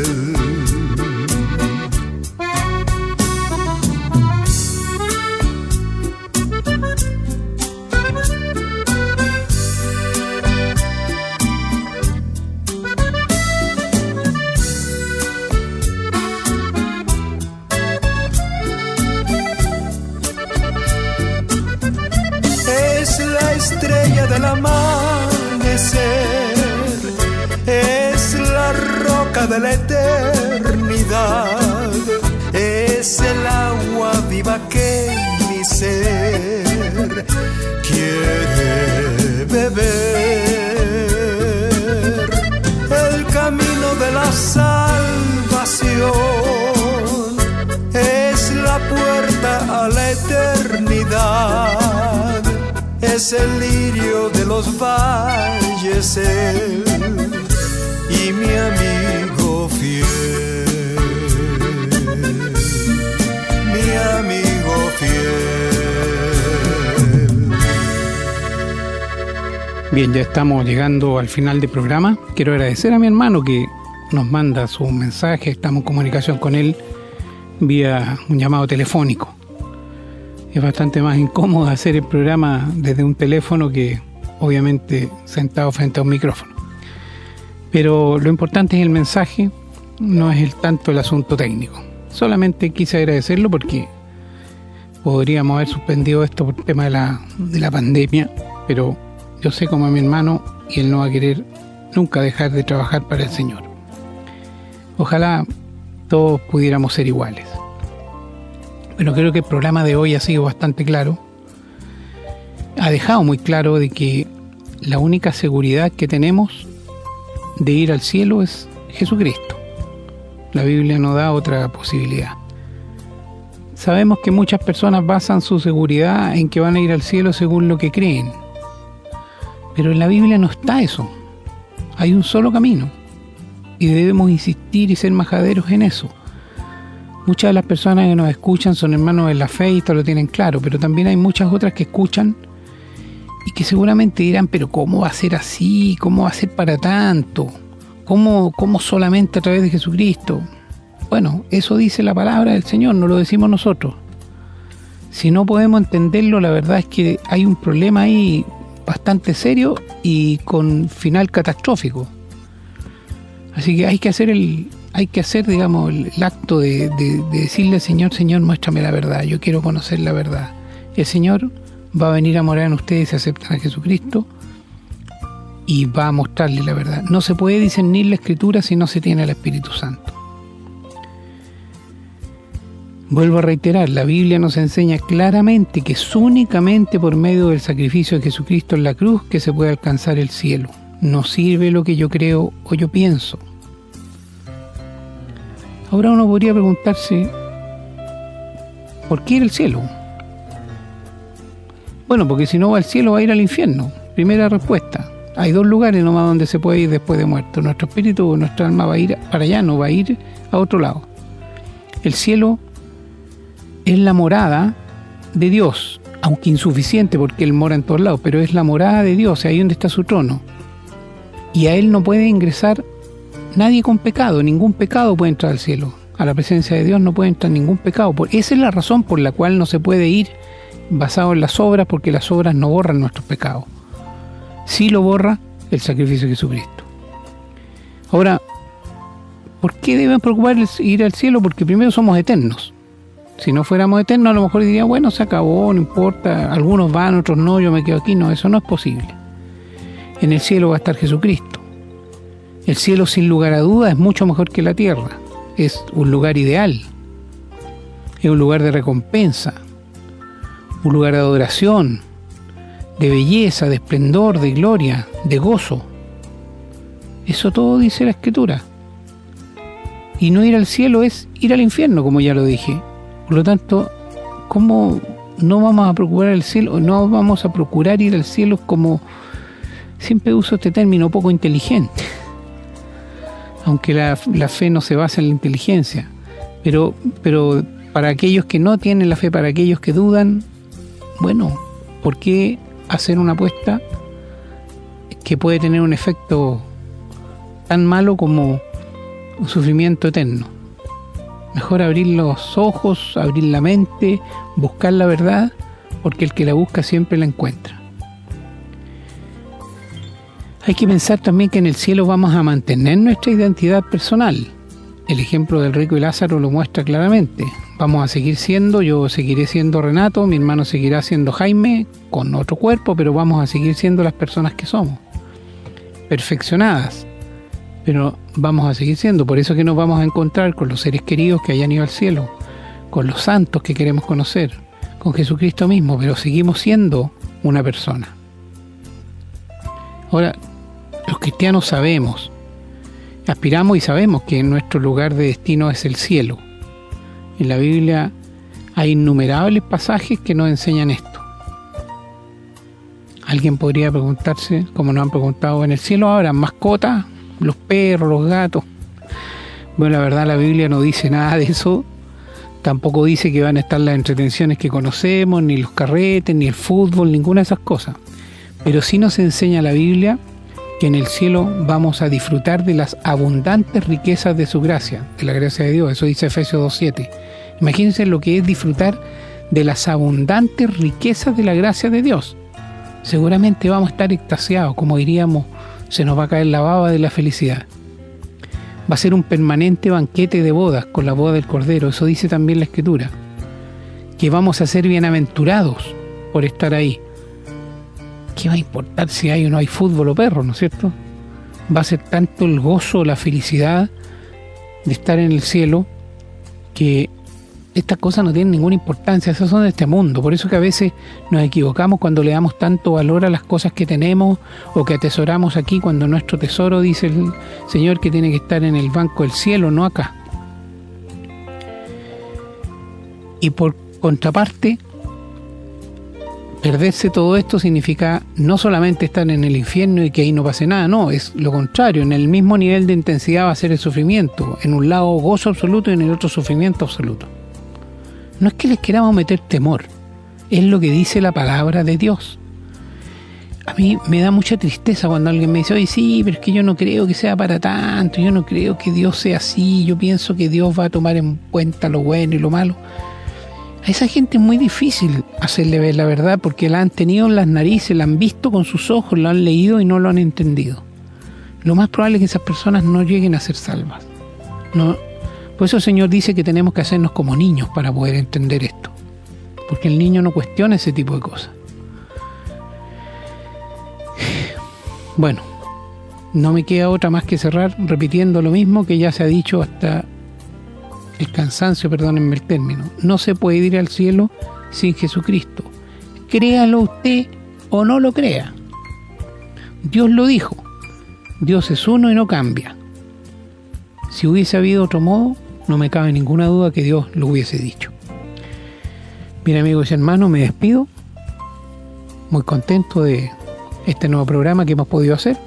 Estamos llegando al final del programa. Quiero agradecer a mi hermano que nos manda su mensaje. Estamos en comunicación con él vía un llamado telefónico. Es bastante más incómodo hacer el programa desde un teléfono que obviamente sentado frente a un micrófono. Pero lo importante es el mensaje, no es el tanto el asunto técnico. Solamente quise agradecerlo porque podríamos haber suspendido esto por el tema de la, de la pandemia, pero yo sé como a mi hermano y él no va a querer nunca dejar de trabajar para el Señor. Ojalá todos pudiéramos ser iguales. Pero creo que el programa de hoy ha sido bastante claro. Ha dejado muy claro de que la única seguridad que tenemos de ir al cielo es Jesucristo. La Biblia no da otra posibilidad. Sabemos que muchas personas basan su seguridad en que van a ir al cielo según lo que creen. Pero en la Biblia no está eso. Hay un solo camino. Y debemos insistir y ser majaderos en eso. Muchas de las personas que nos escuchan son hermanos de la fe y esto lo tienen claro, pero también hay muchas otras que escuchan y que seguramente dirán, pero ¿cómo va a ser así? ¿Cómo va a ser para tanto? ¿Cómo, cómo solamente a través de Jesucristo? Bueno, eso dice la palabra del Señor, no lo decimos nosotros. Si no podemos entenderlo, la verdad es que hay un problema ahí bastante serio y con final catastrófico. Así que hay que hacer el, hay que hacer, digamos, el, acto de, de, de, decirle al Señor, Señor, muéstrame la verdad, yo quiero conocer la verdad. El Señor va a venir a morar en ustedes si aceptan a Jesucristo y va a mostrarle la verdad. No se puede discernir la Escritura si no se tiene el Espíritu Santo. Vuelvo a reiterar, la Biblia nos enseña claramente que es únicamente por medio del sacrificio de Jesucristo en la cruz que se puede alcanzar el cielo. No sirve lo que yo creo o yo pienso. Ahora uno podría preguntarse, ¿por qué ir al cielo? Bueno, porque si no va al cielo va a ir al infierno. Primera respuesta. Hay dos lugares nomás donde se puede ir después de muerto. Nuestro espíritu o nuestra alma va a ir para allá, no va a ir a otro lado. El cielo es la morada de Dios, aunque insuficiente porque Él mora en todos lados, pero es la morada de Dios, ahí donde está su trono. Y a Él no puede ingresar nadie con pecado, ningún pecado puede entrar al cielo. A la presencia de Dios no puede entrar ningún pecado. Esa es la razón por la cual no se puede ir basado en las obras, porque las obras no borran nuestros pecados. Sí lo borra el sacrificio de Jesucristo. Ahora, ¿por qué deben preocuparles ir al cielo? Porque primero somos eternos. Si no fuéramos eternos, a lo mejor diría, bueno, se acabó, no importa, algunos van, otros no, yo me quedo aquí. No, eso no es posible. En el cielo va a estar Jesucristo. El cielo, sin lugar a dudas, es mucho mejor que la tierra. Es un lugar ideal. Es un lugar de recompensa. Un lugar de adoración. de belleza, de esplendor, de gloria, de gozo. Eso todo dice la escritura. Y no ir al cielo es ir al infierno, como ya lo dije. Por lo tanto, ¿cómo no vamos a procurar el cielo? No vamos a procurar ir al cielo como siempre uso este término poco inteligente. Aunque la, la fe no se basa en la inteligencia. Pero, pero para aquellos que no tienen la fe, para aquellos que dudan, bueno, ¿por qué hacer una apuesta que puede tener un efecto tan malo como un sufrimiento eterno? Mejor abrir los ojos, abrir la mente, buscar la verdad, porque el que la busca siempre la encuentra. Hay que pensar también que en el cielo vamos a mantener nuestra identidad personal. El ejemplo del rico y Lázaro lo muestra claramente. Vamos a seguir siendo, yo seguiré siendo Renato, mi hermano seguirá siendo Jaime, con otro cuerpo, pero vamos a seguir siendo las personas que somos. Perfeccionadas, pero vamos a seguir siendo. Por eso que nos vamos a encontrar con los seres queridos que hayan ido al cielo, con los santos que queremos conocer, con Jesucristo mismo, pero seguimos siendo una persona. Ahora, los cristianos sabemos, aspiramos y sabemos que nuestro lugar de destino es el cielo. En la Biblia hay innumerables pasajes que nos enseñan esto. Alguien podría preguntarse, como nos han preguntado, ¿en el cielo habrá mascotas? ¿Los perros, los gatos? Bueno, la verdad la Biblia no dice nada de eso. Tampoco dice que van a estar las entretenciones que conocemos, ni los carretes, ni el fútbol, ninguna de esas cosas. Pero sí nos enseña la Biblia que en el cielo vamos a disfrutar de las abundantes riquezas de su gracia, de la gracia de Dios. Eso dice Efesios 2.7. Imagínense lo que es disfrutar de las abundantes riquezas de la gracia de Dios. Seguramente vamos a estar extasiados, como diríamos, se nos va a caer la baba de la felicidad. Va a ser un permanente banquete de bodas con la boda del Cordero, eso dice también la Escritura. Que vamos a ser bienaventurados por estar ahí. ¿qué va a importar si hay o no hay fútbol o perro, ¿no es cierto? Va a ser tanto el gozo, la felicidad de estar en el cielo que estas cosas no tienen ninguna importancia, esas son de este mundo. Por eso que a veces nos equivocamos cuando le damos tanto valor a las cosas que tenemos o que atesoramos aquí, cuando nuestro tesoro dice el Señor que tiene que estar en el banco del cielo, no acá. Y por contraparte, perderse todo esto significa no solamente estar en el infierno y que ahí no pase nada, no, es lo contrario, en el mismo nivel de intensidad va a ser el sufrimiento, en un lado gozo absoluto y en el otro sufrimiento absoluto. No es que les queramos meter temor, es lo que dice la palabra de Dios. A mí me da mucha tristeza cuando alguien me dice, oye, sí, pero es que yo no creo que sea para tanto, yo no creo que Dios sea así, yo pienso que Dios va a tomar en cuenta lo bueno y lo malo. A esa gente es muy difícil hacerle ver la verdad porque la han tenido en las narices, la han visto con sus ojos, la han leído y no lo han entendido. Lo más probable es que esas personas no lleguen a ser salvas. No, por eso el Señor dice que tenemos que hacernos como niños para poder entender esto. Porque el niño no cuestiona ese tipo de cosas. Bueno, no me queda otra más que cerrar repitiendo lo mismo que ya se ha dicho hasta el cansancio, perdónenme el término. No se puede ir al cielo sin Jesucristo. Créalo usted o no lo crea. Dios lo dijo. Dios es uno y no cambia. Si hubiese habido otro modo, no me cabe ninguna duda que Dios lo hubiese dicho. Bien amigos y hermanos, me despido. Muy contento de este nuevo programa que hemos podido hacer.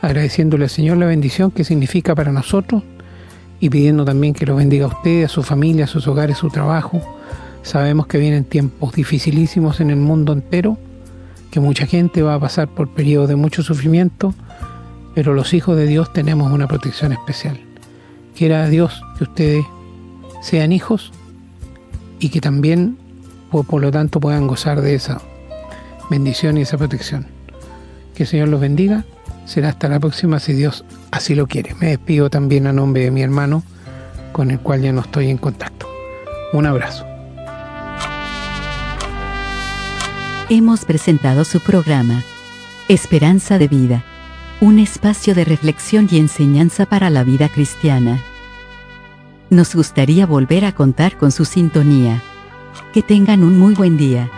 Agradeciéndole al Señor la bendición que significa para nosotros y pidiendo también que lo bendiga a usted, a su familia, a sus hogares, su trabajo. Sabemos que vienen tiempos dificilísimos en el mundo entero, que mucha gente va a pasar por periodos de mucho sufrimiento, pero los hijos de Dios tenemos una protección especial. Quiera Dios que ustedes sean hijos y que también, por, por lo tanto, puedan gozar de esa bendición y esa protección. Que el Señor los bendiga Será hasta la próxima si Dios así lo quiere. Me despido también a nombre de mi hermano, con el cual ya no estoy en contacto. Un abrazo. Hemos presentado su programa, Esperanza de Vida, un espacio de reflexión y enseñanza para la vida cristiana. Nos gustaría volver a contar con su sintonía. Que tengan un muy buen día.